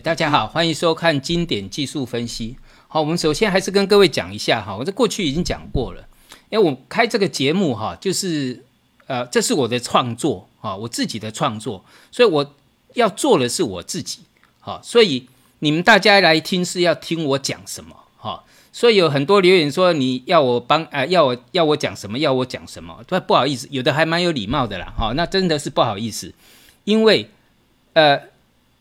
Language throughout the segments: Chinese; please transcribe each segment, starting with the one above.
大家好，欢迎收看经典技术分析。好，我们首先还是跟各位讲一下哈，我在过去已经讲过了。因为我开这个节目哈，就是呃，这是我的创作啊，我自己的创作，所以我要做的是我自己。好，所以你们大家来听是要听我讲什么哈。所以有很多留言说你要我帮呃，要我要我讲什么，要我讲什么，不不好意思，有的还蛮有礼貌的啦哈。那真的是不好意思，因为呃。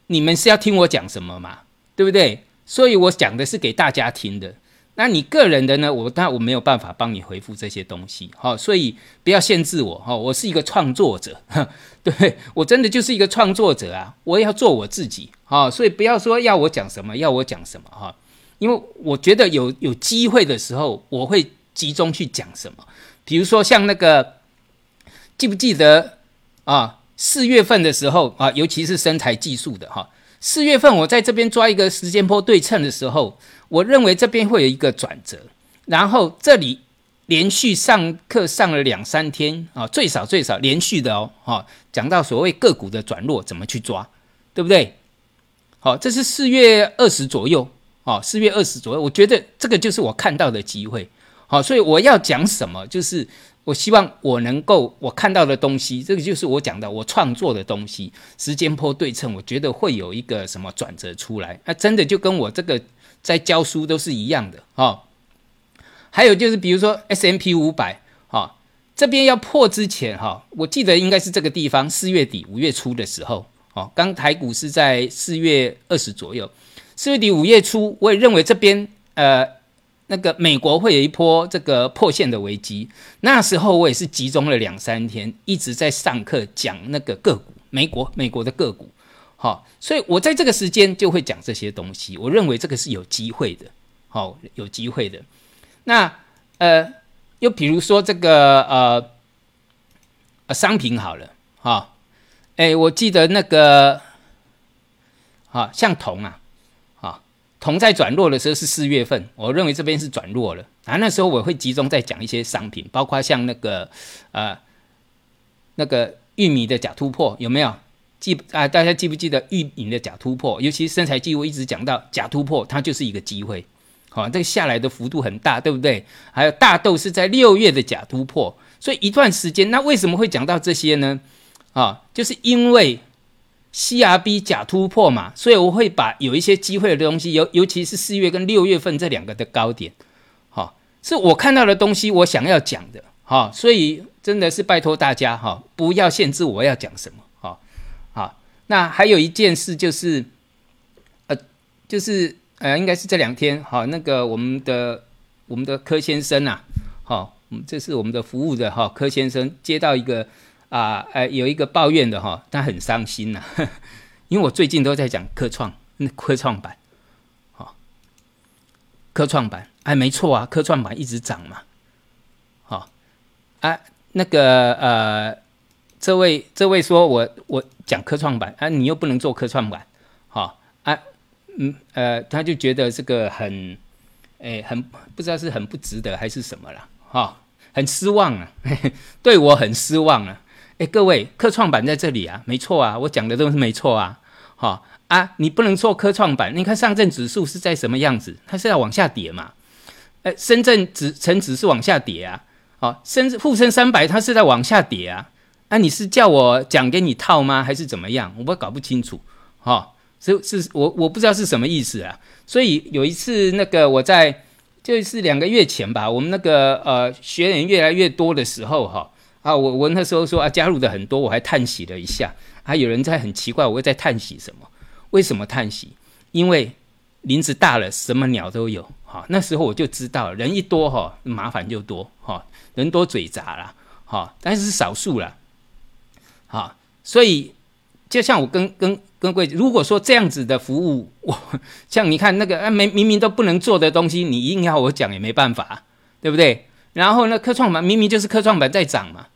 你们是要听我讲什么嘛？对不对？所以我讲的是给大家听的。那你个人的呢？我当然我没有办法帮你回复这些东西。好，所以不要限制我。哈，我是一个创作者，对我真的就是一个创作者啊！我也要做我自己。好，所以不要说要我讲什么，要我讲什么哈。因为我觉得有有机会的时候，我会集中去讲什么。比如说像那个，记不记得啊？四月份的时候啊，尤其是身材技术的哈，四月份我在这边抓一个时间波对称的时候，我认为这边会有一个转折，然后这里连续上课上了两三天啊，最少最少连续的哦，哈，讲到所谓个股的转弱怎么去抓，对不对？好，这是四月二十左右，哦，四月二十左右，我觉得这个就是我看到的机会，好，所以我要讲什么就是。我希望我能够我看到的东西，这个就是我讲的我创作的东西，时间坡对称，我觉得会有一个什么转折出来。那真的就跟我这个在教书都是一样的哈。还有就是比如说 S M P 五百哈，这边要破之前哈，我记得应该是这个地方四月底五月初的时候哦，刚台股是在四月二十左右，四月底五月初，我也认为这边呃。那个美国会有一波这个破线的危机，那时候我也是集中了两三天，一直在上课讲那个个股，美国美国的个股，好，所以我在这个时间就会讲这些东西，我认为这个是有机会的，好，有机会的。那呃，又比如说这个呃商品好了，哈，哎，我记得那个，好像铜啊。铜在转弱的时候是四月份，我认为这边是转弱了啊。那时候我会集中在讲一些商品，包括像那个呃那个玉米的假突破有没有记啊？大家记不记得玉米的假突破？尤其是身材机，我一直讲到假突破，它就是一个机会。好，这个下来的幅度很大，对不对？还有大豆是在六月的假突破，所以一段时间，那为什么会讲到这些呢？啊，就是因为。CRB 假突破嘛，所以我会把有一些机会的东西，尤尤其是四月跟六月份这两个的高点，哈，是我看到的东西，我想要讲的，哈，所以真的是拜托大家哈，不要限制我要讲什么，哈，好，那还有一件事就是，呃，就是呃，应该是这两天，哈，那个我们的我们的柯先生呐，好，这是我们的服务的哈，柯先生接到一个。啊，呃，有一个抱怨的哈，他很伤心呐，因为我最近都在讲科创，那科创板，好，科创板，哎，没错啊，科创板一直涨嘛，好，啊，那个呃，这位这位说我我讲科创板啊，你又不能做科创板，好，啊，嗯呃，他就觉得这个很，哎，很不知道是很不值得还是什么了，哈，很失望啊，对我很失望啊。哎，各位，科创板在这里啊，没错啊，我讲的都是没错啊。好啊，你不能做科创板。你看上证指数是在什么样子？它是要往下跌嘛？哎，深圳指成指是往下跌啊。好，深沪深三百它是在往下跌啊。那你是叫我讲给你套吗？还是怎么样？我搞不清楚。哈，是是我我不知道是什么意思啊。所以有一次那个我在就是两个月前吧，我们那个呃学员越来越多的时候哈。啊，我我那时候说啊，加入的很多，我还叹息了一下。还有人在很奇怪，我在叹息什么？为什么叹息？因为林子大了，什么鸟都有。哈，那时候我就知道，人一多哈，麻烦就多。哈，人多嘴杂了。哈，但是少数了。好，所以就像我跟跟跟贵，如果说这样子的服务，我像你看那个啊，明明明都不能做的东西，你硬要我讲也没办法，对不对？然后呢，科创板明明就是科创板在涨嘛。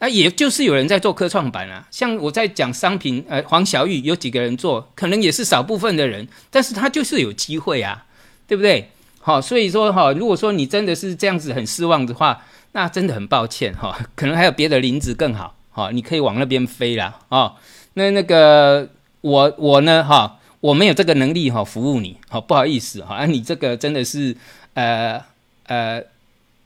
那也就是有人在做科创板啊，像我在讲商品，呃，黄小玉有几个人做，可能也是少部分的人，但是他就是有机会啊，对不对？好，所以说哈，如果说你真的是这样子很失望的话，那真的很抱歉哈，可能还有别的林子更好，哈，你可以往那边飞啦，哦，那那个我我呢哈，我没有这个能力哈服务你，好不好意思哈，啊你这个真的是呃呃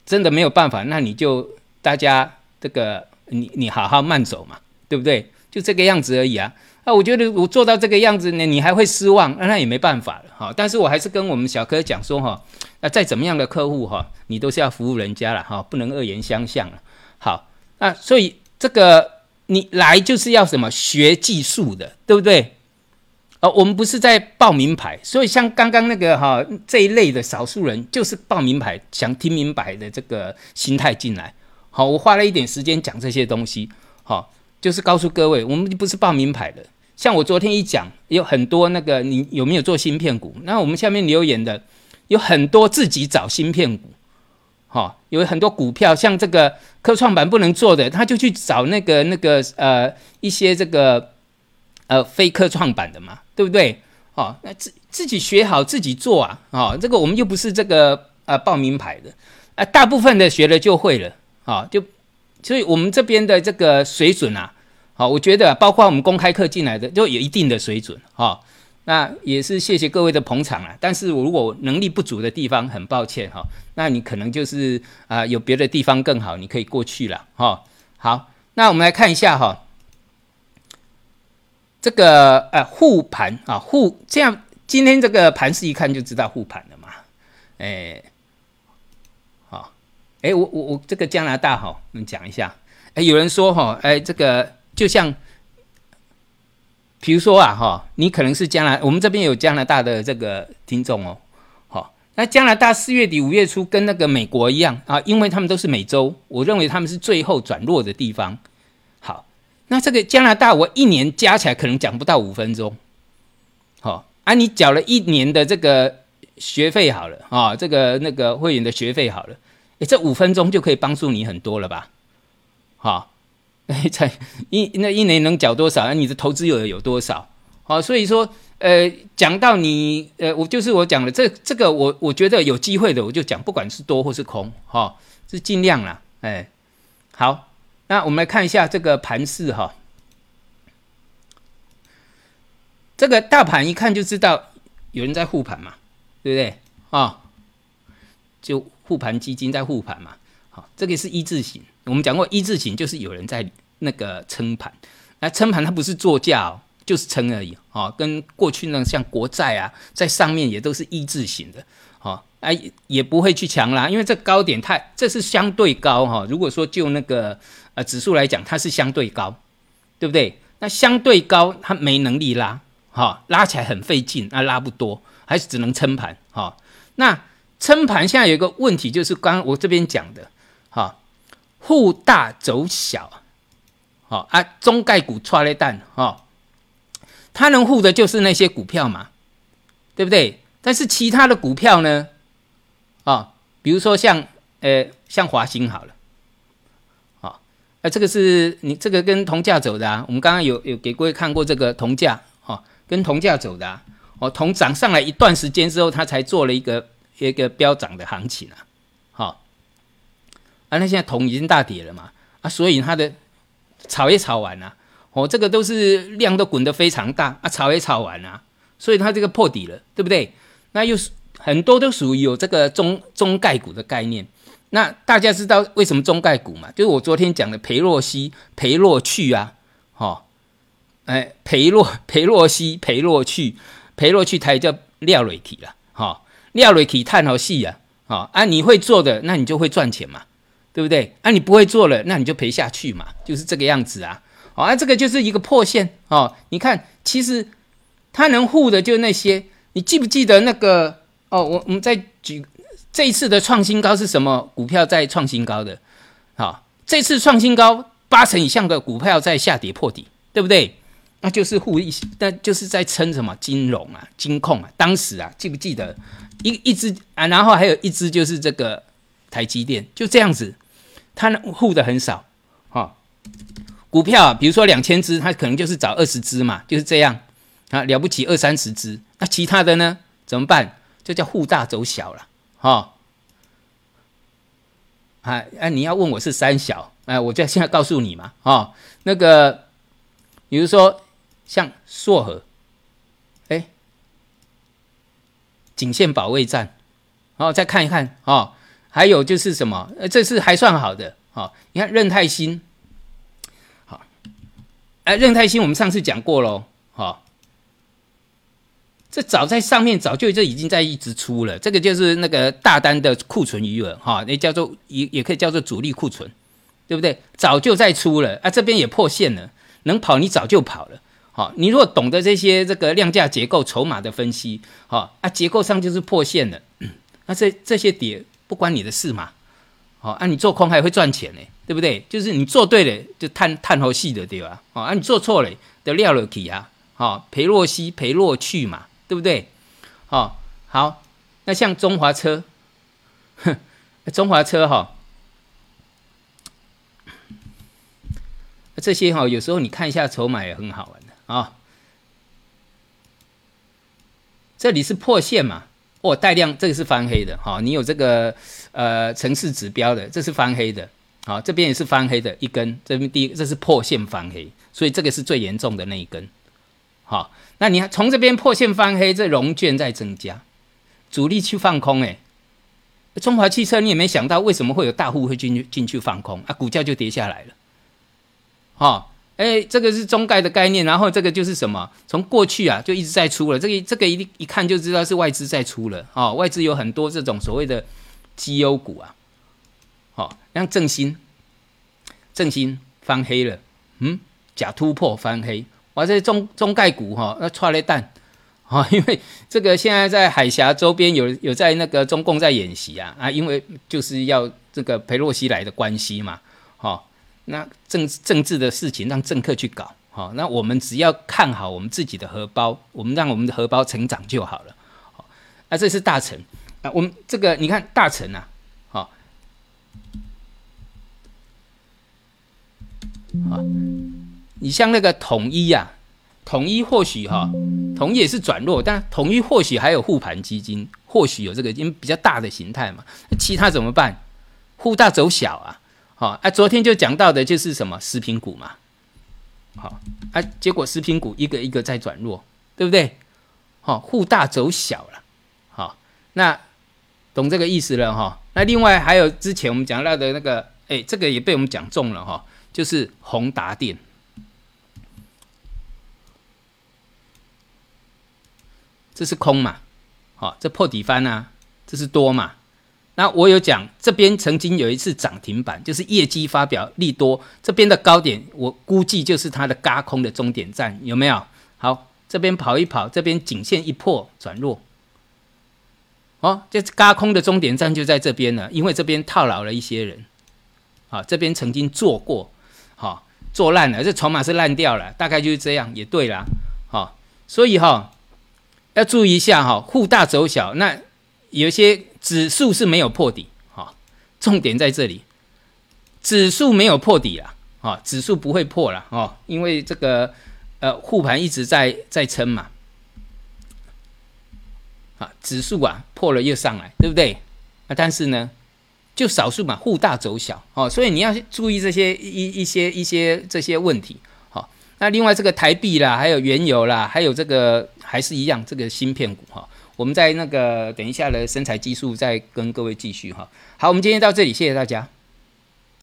真的没有办法，那你就大家这个你你好好慢走嘛，对不对？就这个样子而已啊。啊，我觉得我做到这个样子呢，你还会失望，那那也没办法了哈。但是我还是跟我们小柯讲说哈，那再怎么样的客户哈，你都是要服务人家了哈，不能恶言相向了。好，那所以这个你来就是要什么学技术的，对不对？哦，我们不是在报名牌，所以像刚刚那个哈这一类的少数人，就是报名牌想听明白的这个心态进来。好，我花了一点时间讲这些东西，好，就是告诉各位，我们不是报名牌的。像我昨天一讲，有很多那个你有没有做芯片股？那我们下面留言的有很多自己找芯片股，哈，有很多股票像这个科创板不能做的，他就去找那个那个呃一些这个呃非科创板的嘛，对不对？哦，那自自己学好自己做啊，哦，这个我们又不是这个呃报名牌的，啊，大部分的学了就会了，啊，就所以我们这边的这个水准啊。好，我觉得包括我们公开课进来的，就有一定的水准哈。那也是谢谢各位的捧场啊。但是我如果能力不足的地方，很抱歉哈。那你可能就是啊，有别的地方更好，你可以过去了哈。好，那我们来看一下哈，这个呃护盘啊护，这样今天这个盘势一看就知道护盘了嘛。哎，哎我我我这个加拿大哈，我们讲一下。哎，有人说哈，哎这个。就像，比如说啊，哈，你可能是加拿，我们这边有加拿大的这个听众哦，好，那加拿大四月底五月初跟那个美国一样啊，因为他们都是美洲，我认为他们是最后转弱的地方。好，那这个加拿大我一年加起来可能讲不到五分钟，好，啊，你缴了一年的这个学费好了啊，这个那个会员的学费好了，诶，这五分钟就可以帮助你很多了吧？好。哎，才一那一年能缴多少？那你的投资有有多少？好，所以说，呃，讲到你，呃，我就是我讲的这这个，我我觉得有机会的，我就讲，不管是多或是空，哈，是尽量啦。哎，好，那我们来看一下这个盘势哈，这个大盘一看就知道有人在护盘嘛，对不对？啊，就护盘基金在护盘嘛。好，这个是一字形。我们讲过一字形就是有人在那个撑盘，那撑盘它不是做价哦，就是撑而已哦，跟过去那像国债啊，在上面也都是一字形的，哦，哎也不会去强拉，因为这高点太这是相对高哈。如果说就那个呃指数来讲，它是相对高，对不对？那相对高它没能力拉，哈，拉起来很费劲，那拉不多，还是只能撑盘哈。那撑盘现在有一个问题，就是刚我这边讲的，哈。护大走小，好啊，中概股抓了蛋，哈，它能护的就是那些股票嘛，对不对？但是其他的股票呢，啊，比如说像呃像华兴好了，好，那这个是你这个跟同价走的啊，我们刚刚有有给各位看过这个同价，哦，跟同价走的，啊哦，同涨上来一段时间之后，它才做了一个一个飙涨的行情啊。好啊，那现在铜已经大跌了嘛，啊，所以它的炒也炒完了，哦，这个都是量都滚得非常大，啊，炒也炒完了，所以它这个破底了，对不对？那又是很多都属于有这个中中概股的概念。那大家知道为什么中概股嘛？就是我昨天讲的裴洛西、裴洛去啊，哈，哎，裴洛裴洛西、裴洛去、裴洛去，它也叫廖瑞体了，廖瑞体探好细啊，啊，啊，你会做的，那你就会赚钱嘛。对不对？啊，你不会做了，那你就赔下去嘛，就是这个样子啊。好，啊，这个就是一个破线哦。你看，其实它能护的就那些。你记不记得那个？哦，我我们再举这一次的创新高是什么股票在创新高的？好，这次创新高八成以上的股票在下跌破底，对不对？那就是护一，那就是在撑什么金融啊、金控啊。当时啊，记不记得一一只啊？然后还有一只就是这个台积电，就这样子。它护的很少，哈，股票比如说两千只，它可能就是找二十只嘛，就是这样啊，了不起二三十只，那其他的呢怎么办？就叫护大走小了，哈，啊啊，你要问我是三小，哎，我就现在告诉你嘛，哦，那个比如说像硕和，哎，颈线保卫战，然后再看一看哦，还有就是什么？呃，这是还算好的哦。你看任泰新，好，哎，任泰新我们上次讲过喽，好，这早在上面早就这已经在一直出了，这个就是那个大单的库存余额哈，那叫做也也可以叫做主力库存，对不对？早就在出了啊，这边也破线了，能跑你早就跑了。好，你如果懂得这些这个量价结构、筹码的分析，好啊，结构上就是破线了，那这这些跌不关你的事嘛，好啊，你做空还会赚钱呢，对不对？就是你做对了就探探头细的对吧？好啊，你做错了的料了去啊，好赔若息赔若去嘛，对不对？好，好，那像中华车，哼，中华车哈。这些哈，有时候你看一下筹码也很好玩的啊。这里是破线嘛？哦，带量这个是翻黑的哈。你有这个呃城市指标的，这是翻黑的。好，这边也是翻黑的一根。这边第一，这是破线翻黑，所以这个是最严重的那一根。好，那你看从这边破线翻黑，这融券在增加，主力去放空哎。中华汽车你也没想到，为什么会有大户会进去进去放空啊？股价就跌下来了。哈，哎，这个是中概的概念，然后这个就是什么？从过去啊就一直在出了，这个这个一一看就知道是外资在出了。哦，外资有很多这种所谓的绩优股啊，好，像正新，正新翻黑了，嗯，假突破翻黑，哇，这中中概股哈，那踹了蛋。啊，因为这个现在在海峡周边有有在那个中共在演习啊啊，因为就是要这个裴洛西来的关系嘛，那政政治的事情让政客去搞，好，那我们只要看好我们自己的荷包，我们让我们的荷包成长就好了，好，那这是大成，啊，我们这个你看大成啊，好，好，你像那个统一呀，统一或许哈，统一也是转弱，但统一或许还有护盘基金，或许有这个因为比较大的形态嘛，其他怎么办？护大走小啊。好，啊，昨天就讲到的就是什么食品股嘛，好，啊，结果食品股一个一个在转弱，对不对？好，护大走小了，好，那懂这个意思了哈。那另外还有之前我们讲到的那个，哎，这个也被我们讲中了哈，就是宏达电，这是空嘛？好，这破底翻啊，这是多嘛？那我有讲，这边曾经有一次涨停板，就是业绩发表利多，这边的高点，我估计就是它的嘎空的终点站，有没有？好，这边跑一跑，这边颈线一破转弱，哦，这嘎空的终点站就在这边了，因为这边套牢了一些人，啊，这边曾经做过，好，做烂了，这筹码是烂掉了，大概就是这样，也对啦，好，所以哈，要注意一下哈，沪大走小，那有些。指数是没有破底，哈，重点在这里，指数没有破底啊，啊，指数不会破了，哦，因为这个呃护盘一直在在撑嘛，啊，指数啊破了又上来，对不对？啊，但是呢，就少数嘛，护大走小，哦，所以你要注意这些一一些一些这些问题，好，那另外这个台币啦，还有原油啦，还有这个还是一样，这个芯片股哈。我们在那个等一下的身材技术再跟各位继续哈。好，我们今天到这里，谢谢大家。